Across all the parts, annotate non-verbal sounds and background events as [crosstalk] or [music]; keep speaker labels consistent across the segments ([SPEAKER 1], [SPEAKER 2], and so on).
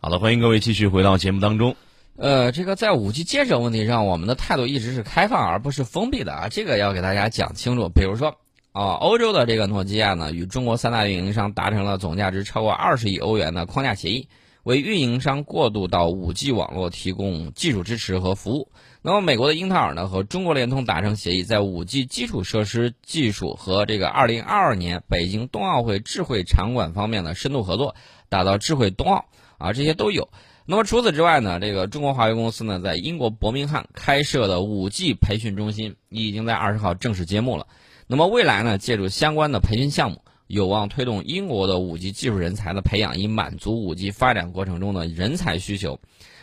[SPEAKER 1] 好的，欢迎各位继续回到节目当中。
[SPEAKER 2] 呃，这个在五 G 建设问题上，我们的态度一直是开放而不是封闭的啊，这个要给大家讲清楚。比如说，啊，欧洲的这个诺基亚呢，与中国三大运营商达成了总价值超过二十亿欧元的框架协议，为运营商过渡到五 G 网络提供技术支持和服务。那么，美国的英特尔呢和中国联通达成协议，在五 G 基础设施技术和这个二零二二年北京冬奥会智慧场馆方面的深度合作，打造智慧冬奥啊，这些都有。那么除此之外呢，这个中国华为公司呢，在英国伯明翰开设的五 G 培训中心已经在二十号正式揭幕了。那么未来呢，借助相关的培训项目，有望推动英国的五 G 技术人才的培养，以满足五 G 发展过程中的人才需求。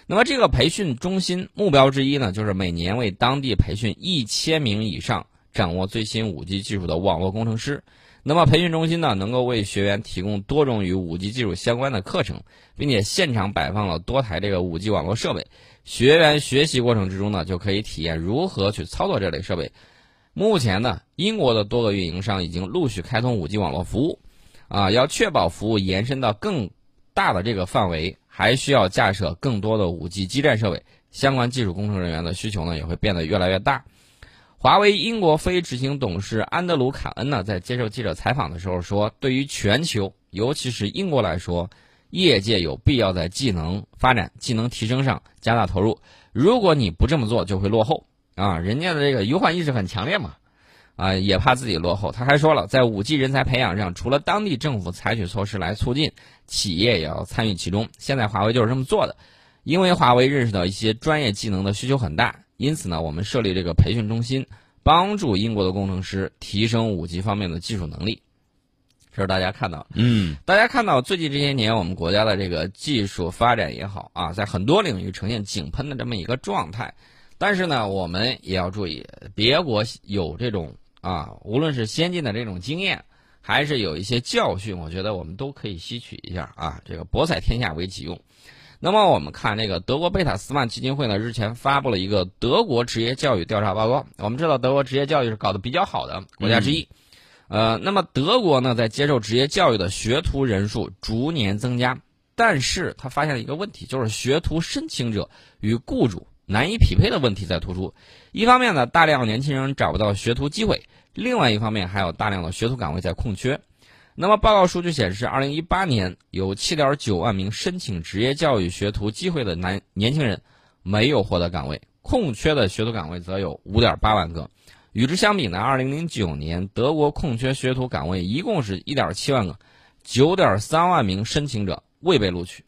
[SPEAKER 2] 那么这个培训中心目标之一呢，就是每年为当地培训一千名以上掌握最新五 G 技术的网络工程师。那么培训中心呢，能够为学员提供多种与五 G 技术相关的课程，并且现场摆放了多台这个五 G 网络设备。学员学习过程之中呢，就可以体验如何去操作这类设备。目前呢，英国的多个运营商已经陆续开通五 G 网络服务，啊，要确保服务延伸到更大的这个范围，还需要架设更多的五 G 基站设备。相关技术工程人员的需求呢，也会变得越来越大。华为英国非执行董事安德鲁·卡恩呢，在接受记者采访的时候说：“对于全球，尤其是英国来说，业界有必要在技能发展、技能提升上加大投入。如果你不这么做，就会落后啊！人家的这个忧患意识很强烈嘛，啊，也怕自己落后。他还说了，在五 G 人才培养上，除了当地政府采取措施来促进，企业也要参与其中。现在华为就是这么做的，因为华为认识到一些专业技能的需求很大。”因此呢，我们设立这个培训中心，帮助英国的工程师提升五 G 方面的技术能力。这是大家看到，
[SPEAKER 1] 嗯，
[SPEAKER 2] 大家看到最近这些年我们国家的这个技术发展也好啊，在很多领域呈现井喷的这么一个状态。但是呢，我们也要注意，别国有这种啊，无论是先进的这种经验，还是有一些教训，我觉得我们都可以吸取一下啊，这个博采天下为己用。那么我们看这个德国贝塔斯曼基金会呢，日前发布了一个德国职业教育调查报告。我们知道德国职业教育是搞得比较好的国家之一，呃，那么德国呢，在接受职业教育的学徒人数逐年增加，但是他发现了一个问题，就是学徒申请者与雇主难以匹配的问题在突出。一方面呢，大量年轻人找不到学徒机会；另外一方面，还有大量的学徒岗位在空缺。那么，报告数据显示，二零一八年有七点九万名申请职业教育学徒机会的男年轻人没有获得岗位，空缺的学徒岗位则有五点八万个。与之相比呢，二零零九年德国空缺学徒岗位一共是一点七万个，九点三万名申请者未被录取。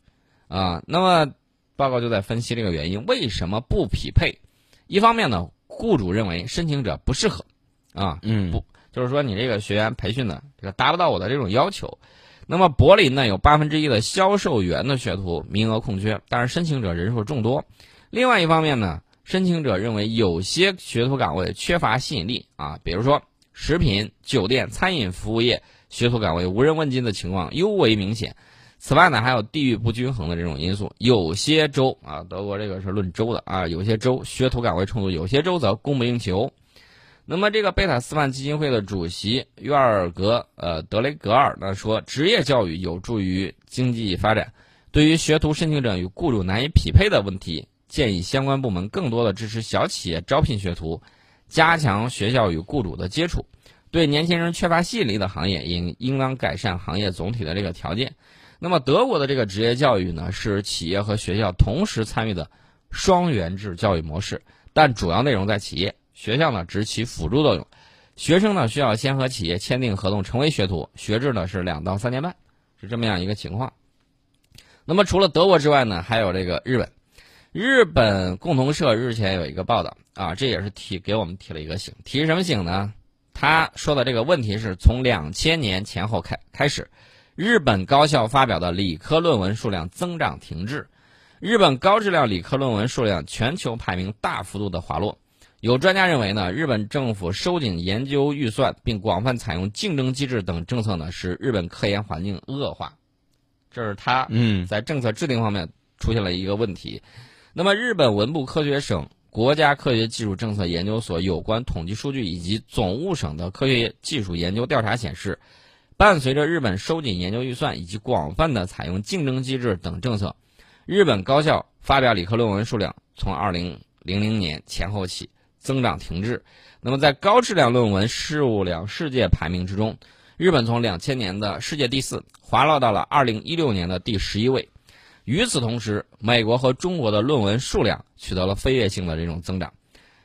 [SPEAKER 2] 啊，那么报告就在分析这个原因，为什么不匹配？一方面呢，雇主认为申请者不适合，啊，
[SPEAKER 1] 嗯，
[SPEAKER 2] 不。就是说，你这个学员培训的这个达不到我的这种要求。那么，柏林呢有八分之一的销售员的学徒名额空缺，但是申请者人数众多。另外一方面呢，申请者认为有些学徒岗位缺乏吸引力啊，比如说食品、酒店、餐饮服务业学徒岗位无人问津的情况尤为明显。此外呢，还有地域不均衡的这种因素，有些州啊，德国这个是论州的啊，有些州学徒岗位充足，有些州则供不应求。那么，这个贝塔斯曼基金会的主席约尔格呃德雷格尔呢说，职业教育有助于经济发展。对于学徒申请者与雇主难以匹配的问题，建议相关部门更多的支持小企业招聘学徒，加强学校与雇主的接触。对年轻人缺乏吸引力的行业，应应当改善行业总体的这个条件。那么，德国的这个职业教育呢，是企业和学校同时参与的双元制教育模式，但主要内容在企业。学校呢，只起辅助作用。学生呢，需要先和企业签订合同，成为学徒。学制呢是两到三年半，是这么样一个情况。那么除了德国之外呢，还有这个日本。日本共同社日前有一个报道啊，这也是提给我们提了一个醒。提什么醒呢？他说的这个问题是从两千年前后开开始，日本高校发表的理科论文数量增长停滞，日本高质量理科论文数量全球排名大幅度的滑落。有专家认为呢，日本政府收紧研究预算，并广泛采用竞争机制等政策呢，使日本科研环境恶化。这是他
[SPEAKER 1] 嗯
[SPEAKER 2] 在政策制定方面出现了一个问题。那么，日本文部科学省国家科学技术政策研究所有关统计数据以及总务省的科学技术研究调查显示，伴随着日本收紧研究预算以及广泛的采用竞争机制等政策，日本高校发表理科论文数量从二零零零年前后起增长停滞。那么在高质量论文数量世界排名之中，日本从两千年的世界第四滑落到了二零一六年的第十一位。与此同时，美国和中国的论文数量取得了飞跃性的这种增长。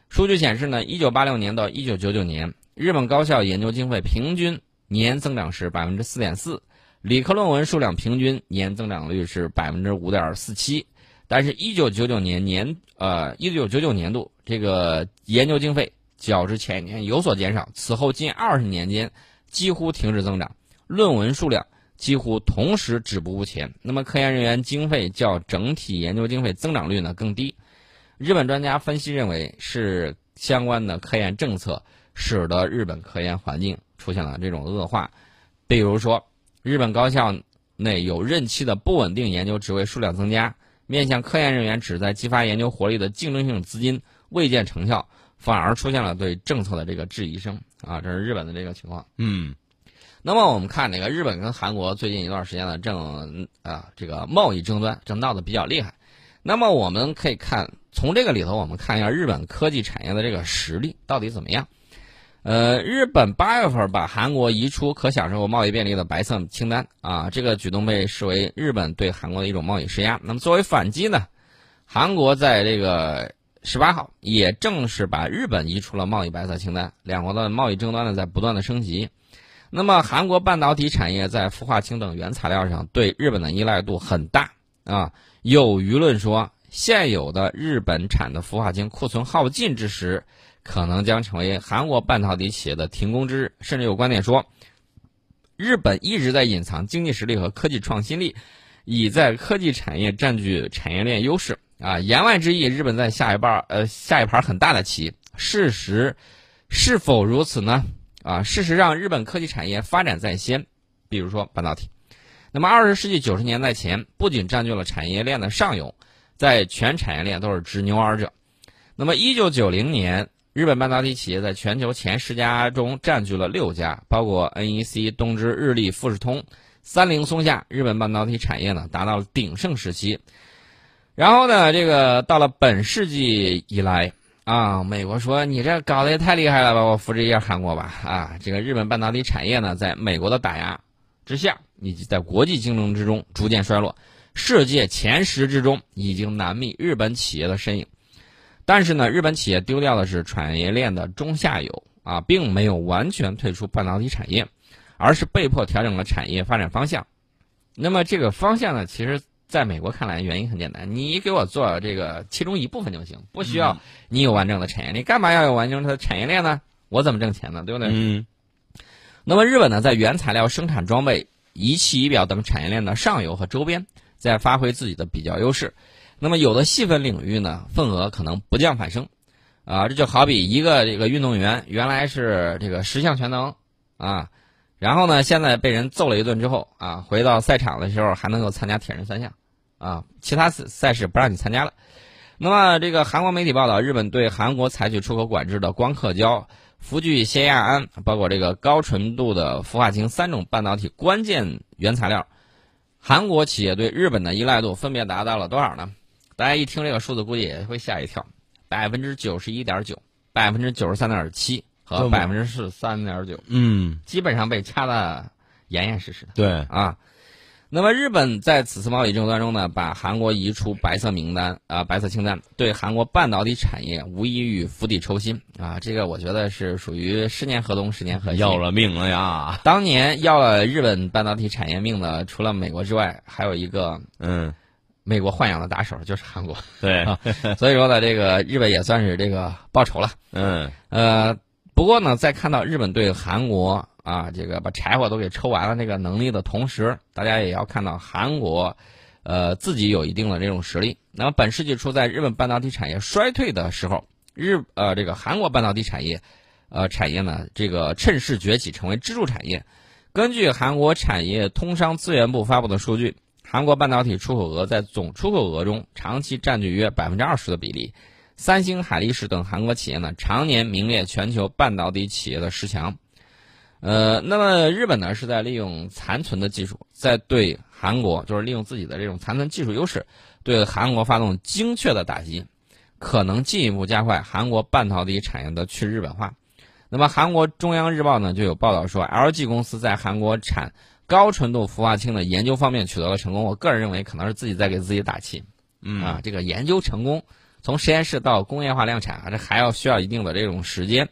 [SPEAKER 2] 数据显示呢，一九八六年到一九九九年，日本高校研究经费平均年增长是百分之四点四，理科论文数量平均年增长率是百分之五点四七。但是，一九九九年年呃一九九九年度这个研究经费较之前一年有所减少，此后近二十年间几乎停止增长，论文数量。几乎同时止步不前。那么，科研人员经费较整体研究经费增长率呢更低。日本专家分析认为，是相关的科研政策使得日本科研环境出现了这种恶化。比如说，日本高校内有任期的不稳定研究职位数量增加，面向科研人员旨在激发研究活力的竞争性资金未见成效，反而出现了对政策的这个质疑声。啊，这是日本的这个情况。
[SPEAKER 1] 嗯。
[SPEAKER 2] 那么我们看那个日本跟韩国最近一段时间呢，正啊这个贸易争端正闹得比较厉害。那么我们可以看从这个里头，我们看一下日本科技产业的这个实力到底怎么样。呃，日本八月份把韩国移出可享受贸易便利的白色清单啊，这个举动被视为日本对韩国的一种贸易施压。那么作为反击呢，韩国在这个十八号也正式把日本移出了贸易白色清单，两国的贸易争端呢在不断的升级。那么，韩国半导体产业在氟化氢等原材料上对日本的依赖度很大啊。有舆论说，现有的日本产的氟化氢库存耗尽之时，可能将成为韩国半导体企业的停工之日。甚至有观点说，日本一直在隐藏经济实力和科技创新力，以在科技产业占据产业链优势啊。言外之意，日本在下一半呃下一盘很大的棋。事实是否如此呢？啊，事实上，日本科技产业发展在先，比如说半导体。那么，二十世纪九十年代前，不仅占据了产业链的上游，在全产业链都是执牛耳者。那么，一九九零年，日本半导体企业在全球前十家中占据了六家，包括 NEC、东芝、日立、富士通、三菱、松下。日本半导体产业呢，达到了鼎盛时期。然后呢，这个到了本世纪以来。啊，美国说你这搞得也太厉害了吧！我扶持一下韩国吧。啊，这个日本半导体产业呢，在美国的打压之下，以及在国际竞争之中逐渐衰落，世界前十之中已经难觅日本企业的身影。但是呢，日本企业丢掉的是产业链的中下游啊，并没有完全退出半导体产业，而是被迫调整了产业发展方向。那么这个方向呢，其实。在美国看来，原因很简单，你给我做这个其中一部分就行，不需要你有完整的产业链，干嘛要有完整的产业链呢？我怎么挣钱呢？对不对？
[SPEAKER 1] 嗯。
[SPEAKER 2] 那么日本呢，在原材料、生产装备、仪器仪表等产业链的上游和周边，在发挥自己的比较优势。那么有的细分领域呢，份额可能不降反升，啊，这就好比一个这个运动员原来是这个十项全能，啊。然后呢，现在被人揍了一顿之后啊，回到赛场的时候还能够参加铁人三项。啊，其他赛赛事不让你参加了。那么，这个韩国媒体报道，日本对韩国采取出口管制的光刻胶、氟聚酰亚胺，包括这个高纯度的氟化氢三种半导体关键原材料，韩国企业对日本的依赖度分别达到了多少呢？大家一听这个数字，估计也会吓一跳：百分之九十一点九、百分之九十三点七和百分之十三点九。
[SPEAKER 1] 嗯，
[SPEAKER 2] 基本上被掐的严严实实的。
[SPEAKER 1] 对
[SPEAKER 2] 啊。那么日本在此次贸易争端中呢，把韩国移出白色名单啊，白色清单，对韩国半导体产业无异于釜底抽薪啊！这个我觉得是属于十年河东十年河西，
[SPEAKER 1] 要了命了呀！
[SPEAKER 2] 当年要了日本半导体产业命的，除了美国之外，还有一个
[SPEAKER 1] 嗯，
[SPEAKER 2] 美国豢养的打手就是韩国。
[SPEAKER 1] 对，
[SPEAKER 2] 所以说呢，这个日本也算是这个报仇了。
[SPEAKER 1] 嗯，
[SPEAKER 2] 呃，不过呢，在看到日本对韩国。啊，这个把柴火都给抽完了，那个能力的同时，大家也要看到韩国，呃，自己有一定的这种实力。那么，本世纪初在日本半导体产业衰退的时候，日呃这个韩国半导体产业，呃产业呢这个趁势崛起，成为支柱产业。根据韩国产业通商资源部发布的数据，韩国半导体出口额在总出口额中长期占据约百分之二十的比例。三星、海力士等韩国企业呢，常年名列全球半导体企业的十强。呃，那么日本呢是在利用残存的技术，在对韩国就是利用自己的这种残存技术优势，对韩国发动精确的打击，可能进一步加快韩国半导体产业的去日本化。那么韩国中央日报呢就有报道说，LG 公司在韩国产高纯度氟化氢的研究方面取得了成功。我个人认为可能是自己在给自己打气。
[SPEAKER 1] 嗯
[SPEAKER 2] 啊，这个研究成功，从实验室到工业化量产啊，这还要需要一定的这种时间。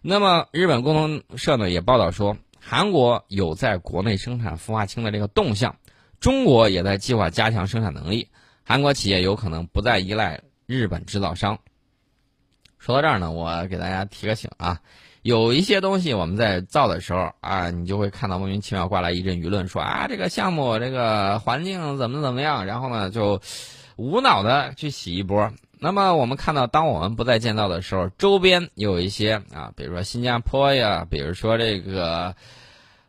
[SPEAKER 2] 那么日本共同社呢也报道说，韩国有在国内生产氟化氢的这个动向，中国也在计划加强生产能力，韩国企业有可能不再依赖日本制造商。说到这儿呢，我给大家提个醒啊，有一些东西我们在造的时候啊，你就会看到莫名其妙挂来一阵舆论说啊，这个项目这个环境怎么怎么样，然后呢就无脑的去洗一波。那么我们看到，当我们不再建造的时候，周边有一些啊，比如说新加坡呀，比如说这个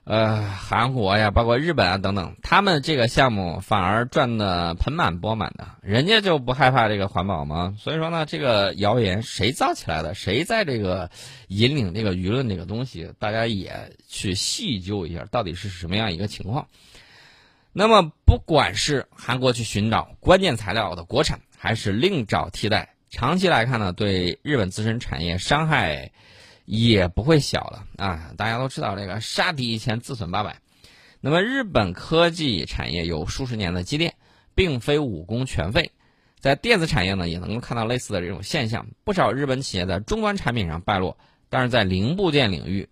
[SPEAKER 2] 呃韩国呀，包括日本啊等等，他们这个项目反而赚的盆满钵满的，人家就不害怕这个环保吗？所以说呢，这个谣言谁造起来的？谁在这个引领这个舆论这个东西？大家也去细究一下，到底是什么样一个情况？那么，不管是韩国去寻找关键材料的国产，还是另找替代，长期来看呢，对日本自身产业伤害也不会小了啊！大家都知道，这个杀敌一千，自损八百。那么，日本科技产业有数十年的积淀，并非武功全废。在电子产业呢，也能够看到类似的这种现象。不少日本企业在终端产品上败落，但是在零部件领域。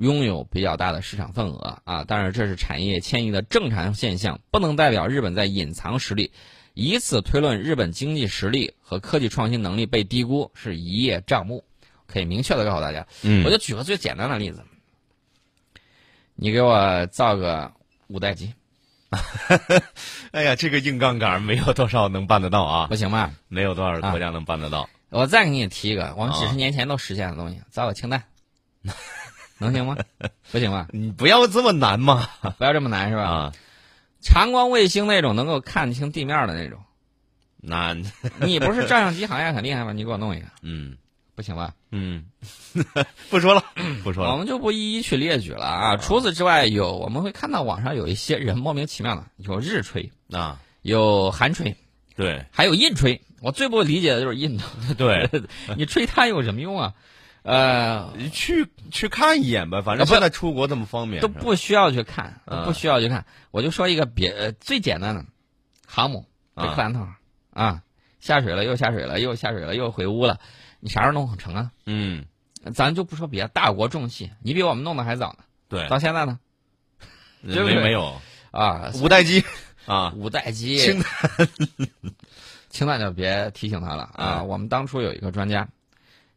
[SPEAKER 2] 拥有比较大的市场份额啊，但是这是产业迁移的正常现象，不能代表日本在隐藏实力，以此推论日本经济实力和科技创新能力被低估是一叶障目。可以明确的告诉大家，
[SPEAKER 1] 嗯
[SPEAKER 2] 我就举个最简单的例子，你给我造个五代机，[laughs]
[SPEAKER 1] 哎呀，这个硬杠杆没有多少能办得到啊，
[SPEAKER 2] 不行吧？
[SPEAKER 1] 没有多少国家能办得到。
[SPEAKER 2] 我再给你提一个，我们几
[SPEAKER 1] 啊
[SPEAKER 2] 十年前都实现的东西，造个氢弹，[laughs] 能行吗？不行吧？[laughs]
[SPEAKER 1] 你不要这么难嘛
[SPEAKER 2] 不要这么难是吧？
[SPEAKER 1] 啊，
[SPEAKER 2] 长光卫星那种能够看清地面的那种。
[SPEAKER 1] 难，
[SPEAKER 2] 你不是照相机行业很厉害吗？你给我弄一个，
[SPEAKER 1] 嗯
[SPEAKER 2] 不行吧？
[SPEAKER 1] 嗯，[laughs] 不说了，[clears throat] 不说了。
[SPEAKER 2] 我们就不一一去列举了啊。除此之外，有我们会看到网上有一些人莫名其妙的，有日吹，
[SPEAKER 1] 啊，
[SPEAKER 2] 有韩吹，
[SPEAKER 1] 对
[SPEAKER 2] 还有印吹。我最不理解的就是印度，[laughs]
[SPEAKER 1] 对，[laughs]
[SPEAKER 2] 你吹它有什么用啊？呃，
[SPEAKER 1] 去去看一眼吧，反正现在出国这么方便，
[SPEAKER 2] 都不需要去看，不需要去看。我就说一个别呃最简单的，航母这
[SPEAKER 1] 啊
[SPEAKER 2] 克兰特啊，下水了又下水了又下水了又回屋了，你啥时候弄成啊？
[SPEAKER 1] 嗯，
[SPEAKER 2] 咱就不说别的，大国重器，你比我们弄的还早呢。
[SPEAKER 1] 对，
[SPEAKER 2] 到现在呢，对不对
[SPEAKER 1] 没没有
[SPEAKER 2] 啊，
[SPEAKER 1] 五代机啊，
[SPEAKER 2] 五代机，
[SPEAKER 1] 氢弹
[SPEAKER 2] 氢弹就别提醒他了啊！
[SPEAKER 1] 嗯
[SPEAKER 2] 我们当初有一个专家，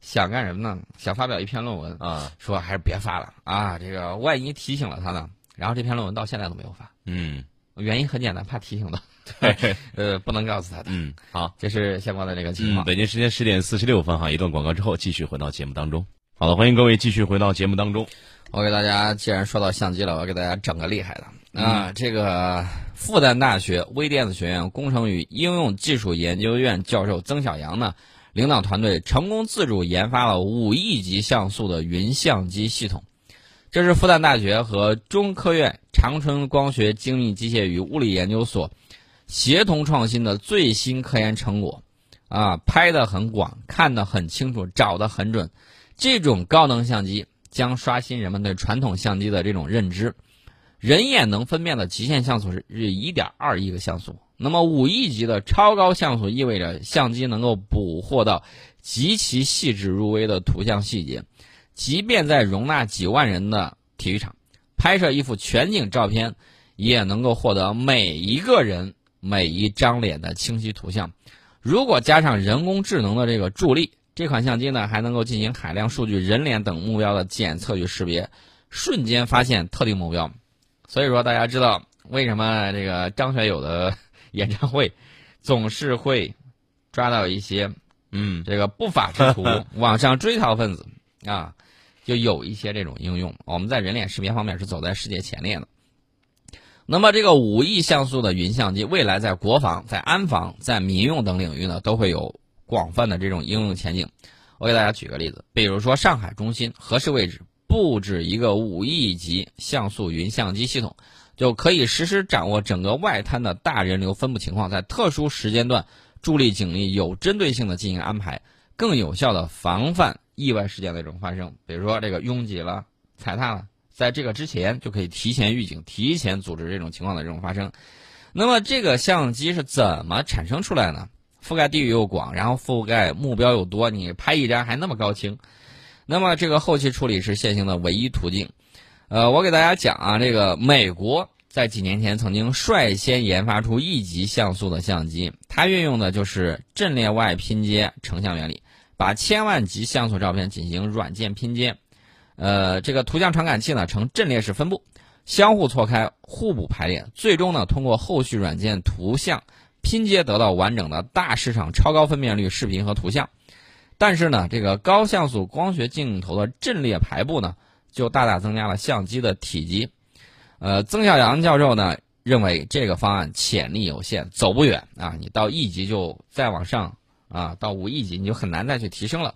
[SPEAKER 2] 想干什么呢？想发表一篇论文，
[SPEAKER 1] 啊，
[SPEAKER 2] 说还是别发了啊！这个万一提醒了他呢？然后这篇论文到现在都没有发，
[SPEAKER 1] 嗯，
[SPEAKER 2] 原因很简单，怕提醒到，
[SPEAKER 1] 对，[laughs]
[SPEAKER 2] 呃，不能告诉他的。
[SPEAKER 1] 嗯，好。
[SPEAKER 2] 这是相关的这个情
[SPEAKER 1] 嗯，
[SPEAKER 2] 况。
[SPEAKER 1] 北京时间十点四十六分哈，一段广告之后继续回到节目当中。好了，欢迎各位继续回到节目当中。
[SPEAKER 2] 我给大家，既然说到相机了，我给大家整个厉害的
[SPEAKER 1] 嗯
[SPEAKER 2] 啊！这个复旦大学微电子学院工程与应用技术研究院教授曾小阳呢，领导团队成功自主研发了五亿级像素的云相机系统。这是复旦大学和中科院长春光学精密机械与物理研究所协同创新的最新科研成果，啊，拍得很广，看得很清楚，找得很准。这种高能相机将刷新人们对传统相机的这种认知。人眼能分辨的极限像素是一点二亿个像素，那么五亿级的超高像素意味着相机能够捕获到极其细致入微的图像细节，即便在容纳几万人的体育场拍摄一幅全景照片，也能够获得每一个人每一张脸的清晰图像。如果加上人工智能的这个助力，这款相机呢还能够进行海量数据、人脸等目标的检测与识别，瞬间发现特定目标。所以说，大家知道为什么这个张学友的演唱会总是会抓到一些
[SPEAKER 1] 嗯
[SPEAKER 2] 这个不法之徒、[laughs] 网上追逃分子啊，就有一些这种应用。我们在人脸识别方面是走在世界前列的。那么，这个五亿像素的云相机，未来在国防、在安防、在民用等领域呢，都会有广泛的这种应用前景。我给大家举个例子，比如说上海中心合适位置，布置一个五亿级像素云相机系统，就可以实时掌握整个外滩的大人流分布情况，在特殊时间段助力警力有针对性的进行安排，更有效的防范意外事件的这种发生。比如说这个拥挤了、踩踏了，在这个之前就可以提前预警、提前组织这种情况的这种发生。那么这个相机是怎么产生出来呢？覆盖地域又广，然后覆盖目标又多，你拍一张还那么高清。那么这个后期处理是现行的唯一途径。呃，我给大家讲啊，这个美国在几年前曾经率先研发出一级像素的相机，它运用的就是阵列外拼接成像原理，把千万级像素照片进行软件拼接。呃，这个图像传感器呢呈阵列式分布，相互错开，互补排列，最终呢通过后续软件图像拼接得到完整的大市场超高分辨率视频和图像。但是呢，这个高像素光学镜头的阵列排布呢，就大大增加了相机的体积。呃，曾小阳教授呢认为这个方案潜力有限，走不远啊！你到亿级就再往上啊，到五亿级你就很难再去提升了。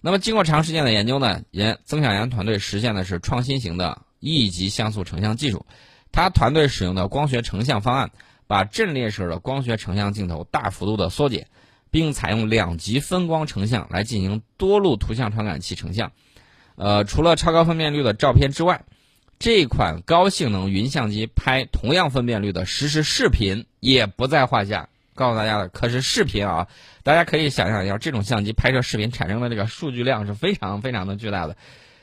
[SPEAKER 2] 那么经过长时间的研究呢，研曾小阳团队实现的是创新型的亿级像素成像技术。他团队使用的光学成像方案，把阵列式的光学成像镜头大幅度的缩减。并采用两级分光成像来进行多路图像传感器成像，呃，除了超高分辨率的照片之外，这款高性能云相机拍同样分辨率的实时视频也不在话下。告诉大家的可是视频啊，大家可以想象一下，这种相机拍摄视频产生的这个数据量是非常非常的巨大的，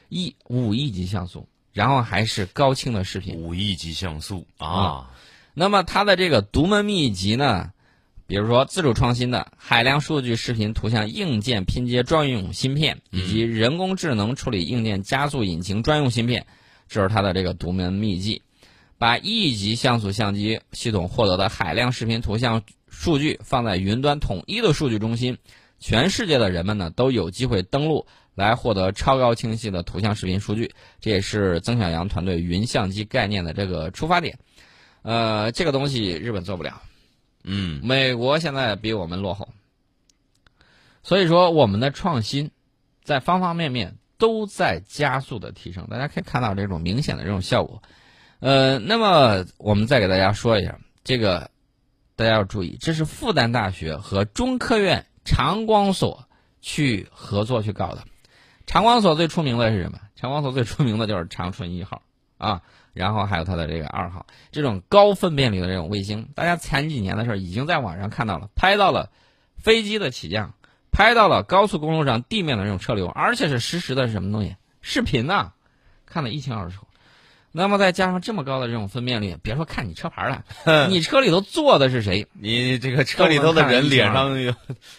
[SPEAKER 2] 一五亿级像素，然后还是高清的视频，
[SPEAKER 1] 五亿级像素啊。
[SPEAKER 2] 那么它的这个独门秘籍呢？比如说，自主创新的海量数据、视频、图像硬件拼接专用芯片，以及人工智能处理硬件加速引擎专用芯片，这是它的这个独门秘技。把一级像素相机系统获得的海量视频、图像数据放在云端统一的数据中心，全世界的人们呢都有机会登录来获得超高清晰的图像、视频数据。这也是曾小阳团队云相机概念的这个出发点。呃，这个东西日本做不了。
[SPEAKER 1] 嗯，
[SPEAKER 2] 美国现在比我们落后，所以说我们的创新在方方面面都在加速的提升，大家可以看到这种明显的这种效果。呃，那么我们再给大家说一下，这个大家要注意，这是复旦大学和中科院长光所去合作去搞的。长光所最出名的是什么？长光所最出名的就是长春一号啊。然后还有它的这个二号，这种高分辨率的这种卫星，大家前几年的时候已经在网上看到了，拍到了飞机的起降，拍到了高速公路上地面的这种车流，而且是实时的是什么东西？视频呐，看得一清二楚。那么再加上这么高的这种分辨率，别说看你车牌了，[laughs] 你车里头坐的是谁？
[SPEAKER 1] 你这个车里头的人脸上有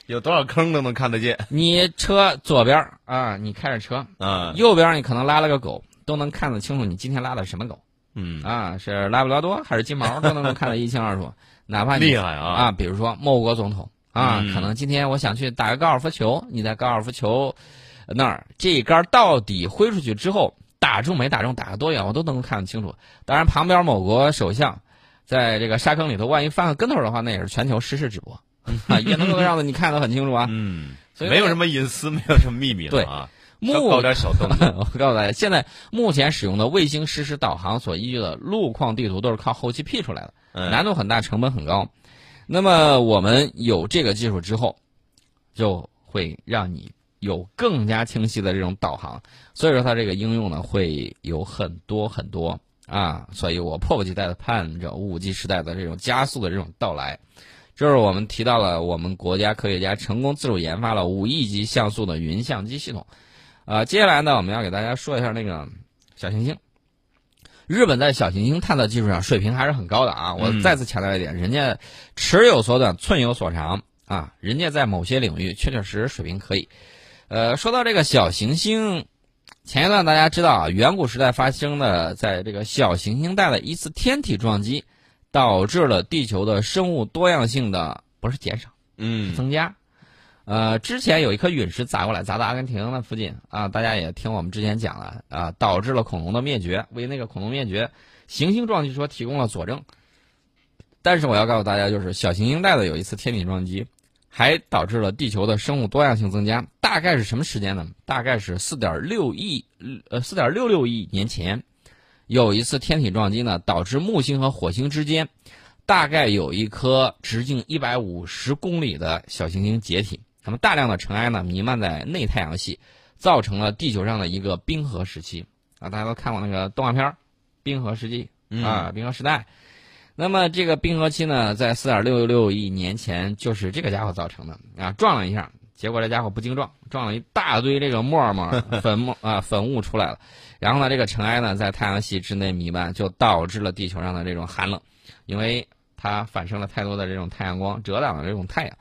[SPEAKER 1] 有多少坑都能看得见。
[SPEAKER 2] 你车左边啊，你开着车
[SPEAKER 1] 啊，
[SPEAKER 2] 右边你可能拉了个狗，都能看得清楚你今天拉的什么狗。
[SPEAKER 1] 嗯
[SPEAKER 2] 啊，是拉布拉多还是金毛都能够看得一清二楚，哪怕
[SPEAKER 1] 厉害啊
[SPEAKER 2] 啊！比如说某国总统啊，可能今天我想去打个高尔夫球，你在高尔夫球那儿这一杆到底挥出去之后打中没打中，打个多远，我都能够看得清楚。当然，旁边某国首相在这个沙坑里头，万一翻个跟头的话，那也是全球实时直播啊，[laughs] 也能够让你看得很清楚啊。
[SPEAKER 1] 嗯，所以没有什么隐私，没有什么秘密
[SPEAKER 2] 对
[SPEAKER 1] 啊。
[SPEAKER 2] 目
[SPEAKER 1] 搞点小动作，[laughs]
[SPEAKER 2] 我告诉大家，现在目前使用的卫星实时导航所依据的路况地图都是靠后期 P 出来的，难度很大，成本很高。那么我们有这个技术之后，就会让你有更加清晰的这种导航。所以说，它这个应用呢会有很多很多啊。所以我迫不及待的盼着五 G 时代的这种加速的这种到来。就是我们提到了我们国家科学家成功自主研发了五亿级像素的云相机系统。啊，接下来呢，我们要给大家说一下那个小行星。日本在小行星探测技术上水平还是很高的啊！我再次强调一点，人家尺有所短，寸有所长啊！人家在某些领域确确实实水平可以。呃，说到这个小行星，前一段大家知道啊，远古时代发生的在这个小行星带的一次天体撞击，导致了地球的生物多样性的不是减少，
[SPEAKER 1] 嗯，
[SPEAKER 2] 增加。呃，之前有一颗陨石砸过来，砸到阿根廷那附近啊，大家也听我们之前讲了啊，导致了恐龙的灭绝，为那个恐龙灭绝行星撞击说提供了佐证。但是我要告诉大家，就是小行星带的有一次天体撞击，还导致了地球的生物多样性增加。大概是什么时间呢？大概是四点六亿呃四点六六亿年前，有一次天体撞击呢，导致木星和火星之间大概有一颗直径一百五十公里的小行星解体，那么大量的尘埃呢弥漫在内太阳系，造成了地球上的一个冰河时期啊，大家都看过那个动画片儿《冰河时期》啊，冰河时代。那么这个冰河期呢，在四点六六亿年前就是这个家伙造成的啊，撞了一下，结果这家伙不经撞，撞了一大堆这个沫沫粉末 [laughs] 啊粉雾出来了，然后呢，这个尘埃呢在太阳系之内弥漫，就导致了地球上的这种寒冷，因为它反射了太多的这种太阳光，遮挡了这种太阳。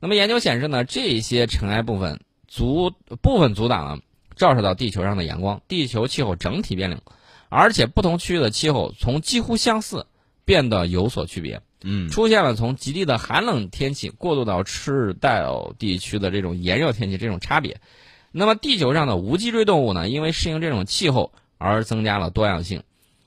[SPEAKER 2] 那么研究显示呢，这些尘埃部分阻部分阻挡了照射到地球上的阳光，地球气候整体变冷，而且不同区域的气候从几乎相似。变得有所区别，
[SPEAKER 1] 嗯，
[SPEAKER 2] 出现了从极地的寒冷天气过渡到赤道地区的这种炎热天气这种差别。那么地球上的无脊椎动物呢，因为适应这种气候而增加了多样性。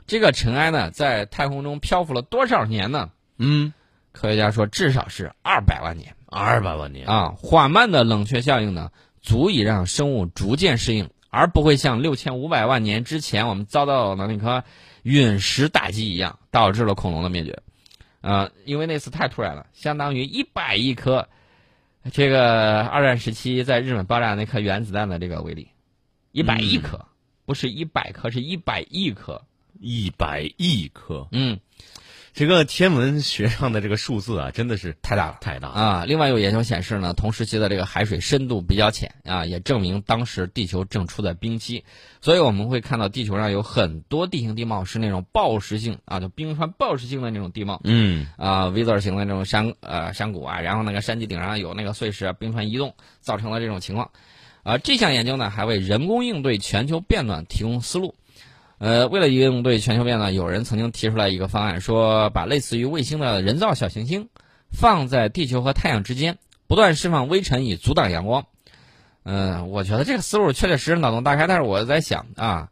[SPEAKER 2] 这个尘埃呢，在太空中漂浮了多少年呢？
[SPEAKER 1] 嗯，
[SPEAKER 2] 科学家说至少是二百万年。
[SPEAKER 1] 二百万年
[SPEAKER 2] 啊，缓慢的冷却效应呢，足以让生物逐渐适应，而不会像六千五百万年之前我们遭到的那颗。陨石打击一样，导致了恐龙的灭绝，啊，因为那次太突然了，相当于一百亿颗，这个二战时期在日本爆炸那颗原子弹的这个威力，一百亿颗，不是一百颗，是一百亿颗，
[SPEAKER 1] 一百亿颗，
[SPEAKER 2] 嗯。
[SPEAKER 1] 这个天文学上的这个数字啊，真的是
[SPEAKER 2] 太大了，
[SPEAKER 1] 太大
[SPEAKER 2] 啊！另外有研究显示呢，同时期的这个海水深度比较浅啊，也证明当时地球正处在冰期，所以我们会看到地球上有很多地形地貌是那种暴食性啊，就冰川暴食性的那种地貌，
[SPEAKER 1] 嗯。
[SPEAKER 2] 啊，V 字形的那种山呃山谷啊，然后那个山脊顶上有那个碎石，啊冰川移动造成了这种情况，啊，这项研究呢还为人工应对全球变暖提供思路。呃，为了应对全球变暖，有人曾经提出来一个方案，说把类似于卫星的人造小行星放在地球和太阳之间，不断释放微尘以阻挡阳光。嗯，我觉得这个思路确确实实脑洞大开，但是我在想啊，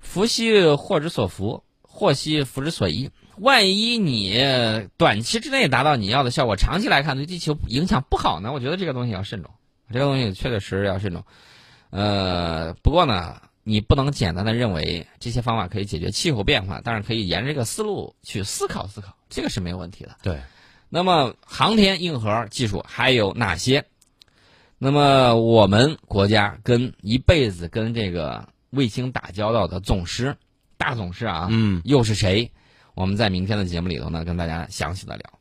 [SPEAKER 2] 福兮祸之所伏，祸兮福之所依。万一你短期之内达到你要的效果，长期来看对地球影响不好呢？我觉得这个东西要慎重，这个东西确确实实要慎重。呃，不过呢。你不能简单的认为这些方法可以解决气候变化，但是可以沿着这个思路去思考思考，这个是没有问题的。
[SPEAKER 1] 对，
[SPEAKER 2] 那么航天硬核技术还有哪些？那么我们国家跟一辈子跟这个卫星打交道的总师，大总师啊，
[SPEAKER 1] 嗯，
[SPEAKER 2] 又是谁？我们在明天的节目里头呢，跟大家详细的聊。